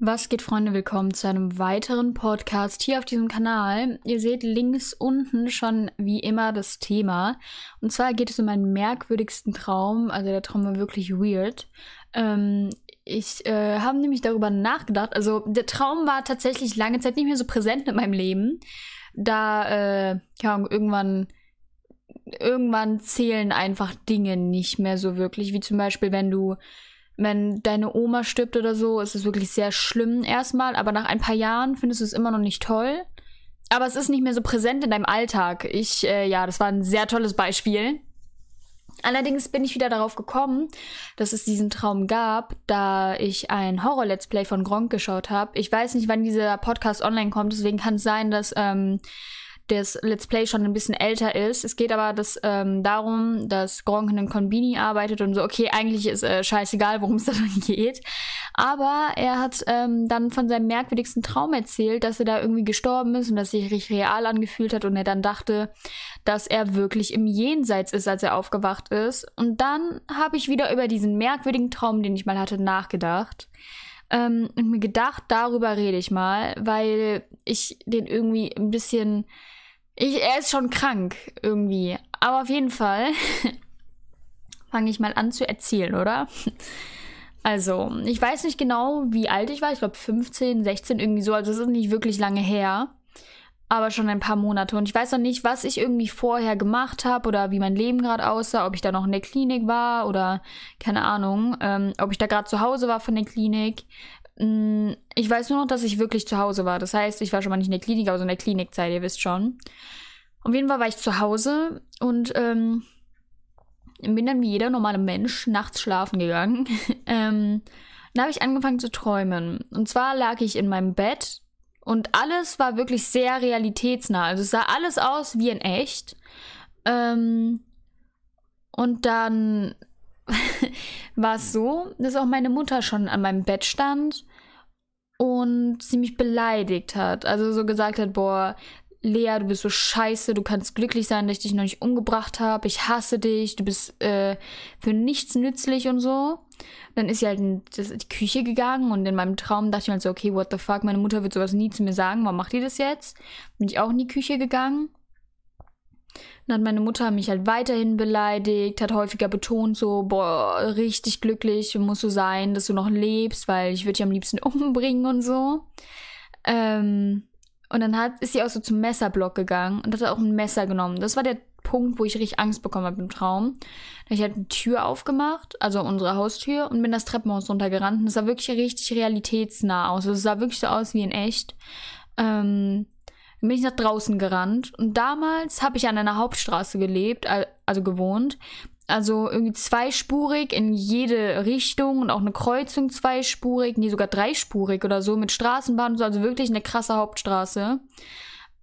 Was geht, Freunde? Willkommen zu einem weiteren Podcast hier auf diesem Kanal. Ihr seht links unten schon wie immer das Thema. Und zwar geht es um meinen merkwürdigsten Traum. Also der Traum war wirklich weird. Ähm, ich äh, habe nämlich darüber nachgedacht. Also der Traum war tatsächlich lange Zeit nicht mehr so präsent in meinem Leben. Da, äh, ja, irgendwann irgendwann zählen einfach Dinge nicht mehr so wirklich, wie zum Beispiel, wenn du wenn deine Oma stirbt oder so, ist es wirklich sehr schlimm erstmal, aber nach ein paar Jahren findest du es immer noch nicht toll. Aber es ist nicht mehr so präsent in deinem Alltag. Ich, äh, ja, das war ein sehr tolles Beispiel. Allerdings bin ich wieder darauf gekommen, dass es diesen Traum gab, da ich ein Horror-Let's Play von Gronk geschaut habe. Ich weiß nicht, wann dieser Podcast online kommt, deswegen kann es sein, dass ähm, das Let's Play schon ein bisschen älter ist. Es geht aber das, ähm, darum, dass Gronk in einem Konbini arbeitet und so, okay, eigentlich ist äh, scheißegal, worum es da geht. Aber er hat ähm, dann von seinem merkwürdigsten Traum erzählt, dass er da irgendwie gestorben ist und dass sich richtig real angefühlt hat und er dann dachte, dass er wirklich im Jenseits ist, als er aufgewacht ist. Und dann habe ich wieder über diesen merkwürdigen Traum, den ich mal hatte, nachgedacht. Ähm, und mir gedacht, darüber rede ich mal, weil ich den irgendwie ein bisschen ich, er ist schon krank irgendwie. Aber auf jeden Fall fange ich mal an zu erzählen, oder? Also, ich weiß nicht genau, wie alt ich war. Ich glaube 15, 16, irgendwie so. Also es ist nicht wirklich lange her. Aber schon ein paar Monate. Und ich weiß noch nicht, was ich irgendwie vorher gemacht habe oder wie mein Leben gerade aussah, ob ich da noch in der Klinik war oder keine Ahnung, ähm, ob ich da gerade zu Hause war von der Klinik. Mm, ich weiß nur noch, dass ich wirklich zu Hause war. Das heißt, ich war schon mal nicht in der Klinik, aber so in der Klinikzeit, ihr wisst schon. Auf jeden Fall war ich zu Hause und ähm, bin dann wie jeder normale Mensch nachts schlafen gegangen. ähm, dann habe ich angefangen zu träumen. Und zwar lag ich in meinem Bett und alles war wirklich sehr realitätsnah. Also es sah alles aus wie in echt. Ähm, und dann war es so, dass auch meine Mutter schon an meinem Bett stand und sie mich beleidigt hat. Also so gesagt hat, boah, Lea, du bist so scheiße, du kannst glücklich sein, dass ich dich noch nicht umgebracht habe, ich hasse dich, du bist äh, für nichts nützlich und so. Dann ist sie halt in die Küche gegangen und in meinem Traum dachte ich mir halt so, okay, what the fuck, meine Mutter wird sowas nie zu mir sagen, warum macht die das jetzt? Bin ich auch in die Küche gegangen dann hat meine Mutter mich halt weiterhin beleidigt, hat häufiger betont, so, boah, richtig glücklich musst du sein, dass du noch lebst, weil ich würde dich am liebsten umbringen und so. Ähm, und dann hat, ist sie auch so zum Messerblock gegangen und hat auch ein Messer genommen. Das war der Punkt, wo ich richtig Angst bekommen habe im Traum. Da habe ich halt eine Tür aufgemacht, also unsere Haustür, und bin das Treppenhaus runtergerannt. Und es sah wirklich richtig realitätsnah aus. Also es sah wirklich so aus wie in echt. Ähm, dann bin ich nach draußen gerannt. Und damals habe ich an einer Hauptstraße gelebt, also gewohnt. Also irgendwie zweispurig in jede Richtung und auch eine Kreuzung zweispurig, nee, sogar dreispurig oder so, mit Straßenbahn und so, also wirklich eine krasse Hauptstraße.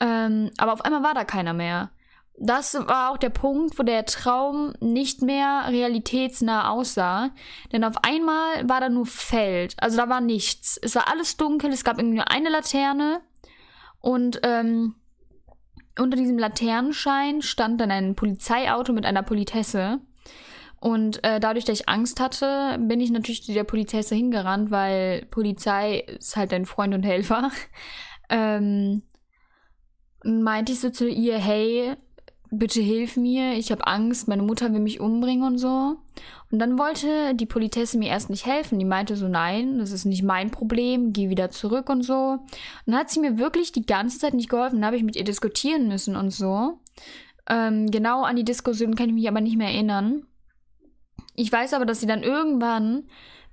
Ähm, aber auf einmal war da keiner mehr. Das war auch der Punkt, wo der Traum nicht mehr realitätsnah aussah. Denn auf einmal war da nur Feld. Also da war nichts. Es war alles dunkel, es gab irgendwie nur eine Laterne und ähm, unter diesem Laternenschein stand dann ein Polizeiauto mit einer Politesse. Und äh, dadurch, dass ich Angst hatte, bin ich natürlich zu der Politesse hingerannt, weil Polizei ist halt ein Freund und Helfer. ähm, meinte ich so zu ihr, hey, bitte hilf mir, ich habe Angst, meine Mutter will mich umbringen und so. Und dann wollte die Politesse mir erst nicht helfen. Die meinte so, nein, das ist nicht mein Problem, geh wieder zurück und so. Und dann hat sie mir wirklich die ganze Zeit nicht geholfen. Dann habe ich mit ihr diskutieren müssen und so. Ähm, genau an die Diskussion kann ich mich aber nicht mehr erinnern. Ich weiß aber, dass sie dann irgendwann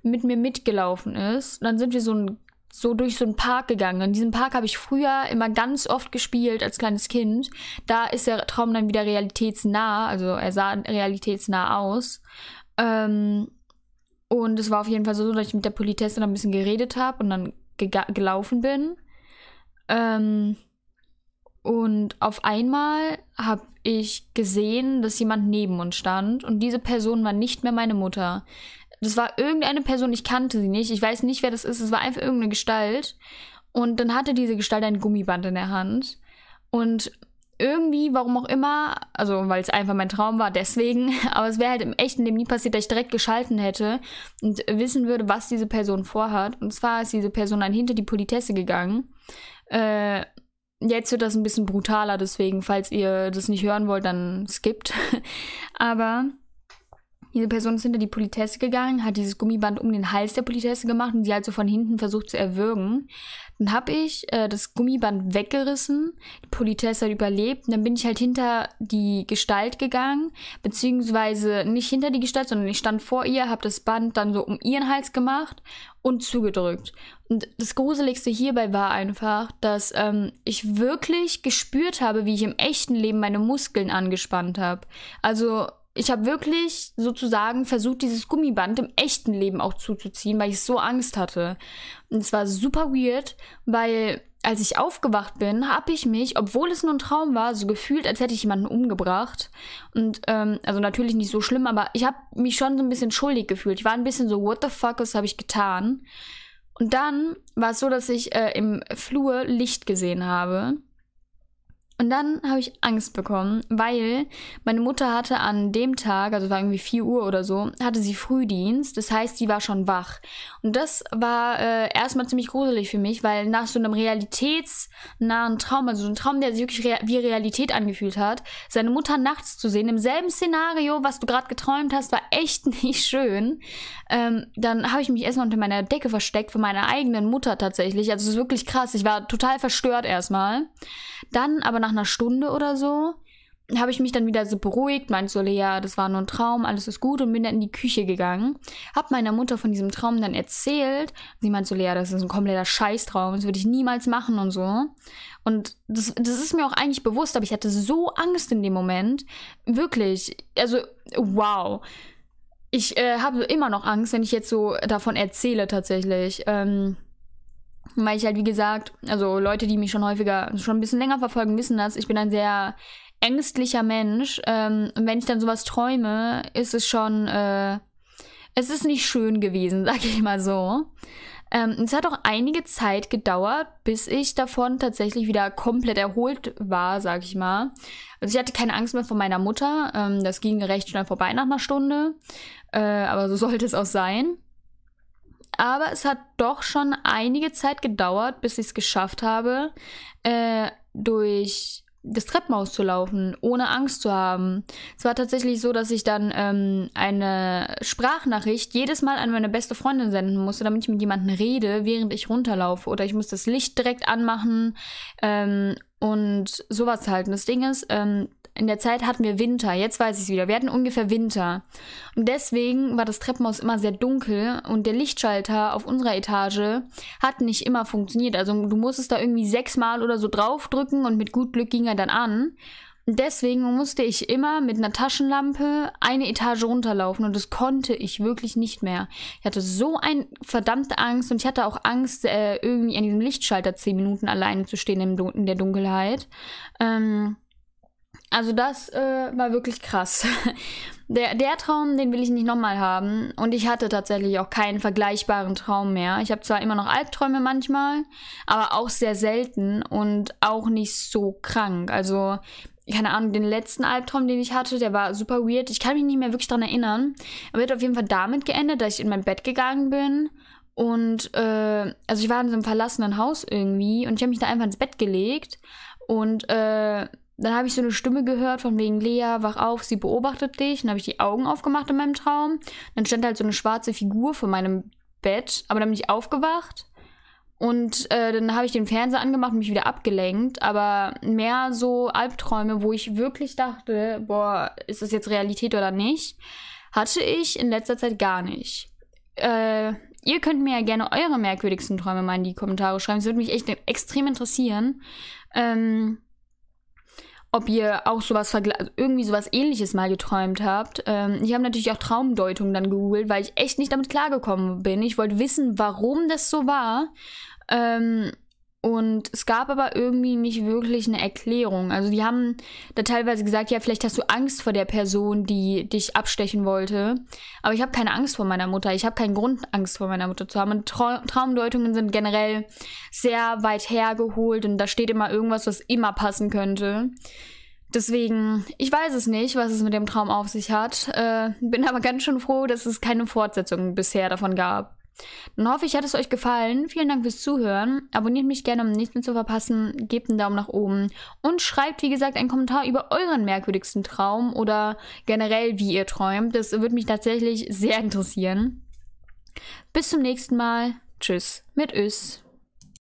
mit mir mitgelaufen ist. Und dann sind wir so ein so durch so einen Park gegangen. In diesem Park habe ich früher immer ganz oft gespielt als kleines Kind. Da ist der Traum dann wieder realitätsnah, also er sah realitätsnah aus. Ähm, und es war auf jeden Fall so, dass ich mit der Politesse dann ein bisschen geredet habe und dann gelaufen bin. Ähm, und auf einmal habe ich gesehen, dass jemand neben uns stand und diese Person war nicht mehr meine Mutter. Das war irgendeine Person, ich kannte sie nicht. Ich weiß nicht, wer das ist. Es war einfach irgendeine Gestalt. Und dann hatte diese Gestalt ein Gummiband in der Hand. Und irgendwie, warum auch immer, also weil es einfach mein Traum war, deswegen, aber es wäre halt im echten Leben nie passiert, dass ich direkt geschalten hätte und wissen würde, was diese Person vorhat. Und zwar ist diese Person dann hinter die Politesse gegangen. Äh, jetzt wird das ein bisschen brutaler, deswegen, falls ihr das nicht hören wollt, dann skippt. aber diese Person ist hinter die Politesse gegangen, hat dieses Gummiband um den Hals der Politesse gemacht und die halt so von hinten versucht zu erwürgen. Dann habe ich äh, das Gummiband weggerissen, die Politesse hat überlebt und dann bin ich halt hinter die Gestalt gegangen, beziehungsweise nicht hinter die Gestalt, sondern ich stand vor ihr, habe das Band dann so um ihren Hals gemacht und zugedrückt. Und das Gruseligste hierbei war einfach, dass ähm, ich wirklich gespürt habe, wie ich im echten Leben meine Muskeln angespannt habe. Also ich habe wirklich sozusagen versucht, dieses Gummiband im echten Leben auch zuzuziehen, weil ich so Angst hatte. Und es war super weird, weil als ich aufgewacht bin, habe ich mich, obwohl es nur ein Traum war, so gefühlt, als hätte ich jemanden umgebracht. Und ähm, also natürlich nicht so schlimm, aber ich habe mich schon so ein bisschen schuldig gefühlt. Ich war ein bisschen so, what the fuck, was habe ich getan? Und dann war es so, dass ich äh, im Flur Licht gesehen habe. Und dann habe ich Angst bekommen, weil meine Mutter hatte an dem Tag, also war irgendwie 4 Uhr oder so, hatte sie Frühdienst. Das heißt, sie war schon wach. Und das war äh, erstmal ziemlich gruselig für mich, weil nach so einem realitätsnahen Traum, also so ein Traum, der sich wirklich rea wie Realität angefühlt hat, seine Mutter nachts zu sehen, im selben Szenario, was du gerade geträumt hast, war echt nicht schön. Ähm, dann habe ich mich erstmal unter meiner Decke versteckt von meiner eigenen Mutter tatsächlich. Also es ist wirklich krass. Ich war total verstört erstmal. Dann aber nach einer Stunde oder so habe ich mich dann wieder so beruhigt, meinte so, ja, das war nur ein Traum, alles ist gut und bin dann in die Küche gegangen. Hab meiner Mutter von diesem Traum dann erzählt. Sie meinte so, Lea, das ist ein kompletter Scheißtraum, das würde ich niemals machen und so. Und das, das ist mir auch eigentlich bewusst, aber ich hatte so Angst in dem Moment. Wirklich, also, wow. Ich äh, habe immer noch Angst, wenn ich jetzt so davon erzähle tatsächlich. Ähm, weil ich halt, wie gesagt, also Leute, die mich schon häufiger, schon ein bisschen länger verfolgen, wissen das. Ich bin ein sehr ängstlicher Mensch. Ähm, und wenn ich dann sowas träume, ist es schon, äh, es ist nicht schön gewesen, sag ich mal so. Ähm, es hat auch einige Zeit gedauert, bis ich davon tatsächlich wieder komplett erholt war, sag ich mal. Also ich hatte keine Angst mehr vor meiner Mutter. Ähm, das ging recht schnell vorbei nach einer Stunde. Äh, aber so sollte es auch sein. Aber es hat doch schon einige Zeit gedauert, bis ich es geschafft habe, äh, durch das Treppenhaus zu laufen, ohne Angst zu haben. Es war tatsächlich so, dass ich dann ähm, eine Sprachnachricht jedes Mal an meine beste Freundin senden musste, damit ich mit jemandem rede, während ich runterlaufe. Oder ich muss das Licht direkt anmachen ähm, und sowas halten. Das Ding ist, ähm, in der Zeit hatten wir Winter, jetzt weiß ich es wieder. Wir hatten ungefähr Winter. Und deswegen war das Treppenhaus immer sehr dunkel und der Lichtschalter auf unserer Etage hat nicht immer funktioniert. Also du musstest da irgendwie sechsmal oder so draufdrücken und mit gut Glück ging er dann an. Und deswegen musste ich immer mit einer Taschenlampe eine Etage runterlaufen und das konnte ich wirklich nicht mehr. Ich hatte so eine verdammte Angst und ich hatte auch Angst, äh, irgendwie an diesem Lichtschalter zehn Minuten alleine zu stehen in der Dunkelheit. Ähm, also das äh, war wirklich krass. Der, der Traum, den will ich nicht nochmal haben. Und ich hatte tatsächlich auch keinen vergleichbaren Traum mehr. Ich habe zwar immer noch Albträume manchmal, aber auch sehr selten und auch nicht so krank. Also, keine Ahnung, den letzten Albtraum, den ich hatte, der war super weird. Ich kann mich nicht mehr wirklich daran erinnern. Er hat auf jeden Fall damit geendet, dass ich in mein Bett gegangen bin. Und, äh, also ich war in so einem verlassenen Haus irgendwie und ich habe mich da einfach ins Bett gelegt. Und, äh, dann habe ich so eine Stimme gehört von wegen Lea, wach auf, sie beobachtet dich. Dann habe ich die Augen aufgemacht in meinem Traum. Dann stand halt so eine schwarze Figur vor meinem Bett, aber dann bin ich aufgewacht. Und äh, dann habe ich den Fernseher angemacht und mich wieder abgelenkt. Aber mehr so Albträume, wo ich wirklich dachte, boah, ist das jetzt Realität oder nicht, hatte ich in letzter Zeit gar nicht. Äh, ihr könnt mir ja gerne eure merkwürdigsten Träume mal in die Kommentare schreiben. Es würde mich echt extrem interessieren. Ähm, ob ihr auch sowas also irgendwie sowas ähnliches mal geträumt habt. Ähm, ich habe natürlich auch Traumdeutung dann gegoogelt, weil ich echt nicht damit klargekommen bin. Ich wollte wissen, warum das so war. Ähm, und es gab aber irgendwie nicht wirklich eine Erklärung. Also die haben da teilweise gesagt, ja, vielleicht hast du Angst vor der Person, die dich abstechen wollte. Aber ich habe keine Angst vor meiner Mutter. Ich habe keinen Grund, Angst vor meiner Mutter zu haben. Und Tra Traumdeutungen sind generell sehr weit hergeholt und da steht immer irgendwas, was immer passen könnte. Deswegen, ich weiß es nicht, was es mit dem Traum auf sich hat. Äh, bin aber ganz schön froh, dass es keine Fortsetzung bisher davon gab. Dann hoffe ich, hat es euch gefallen. Vielen Dank fürs Zuhören. Abonniert mich gerne, um nichts mehr zu verpassen. Gebt einen Daumen nach oben. Und schreibt, wie gesagt, einen Kommentar über euren merkwürdigsten Traum oder generell, wie ihr träumt. Das würde mich tatsächlich sehr interessieren. Bis zum nächsten Mal. Tschüss mit Ös.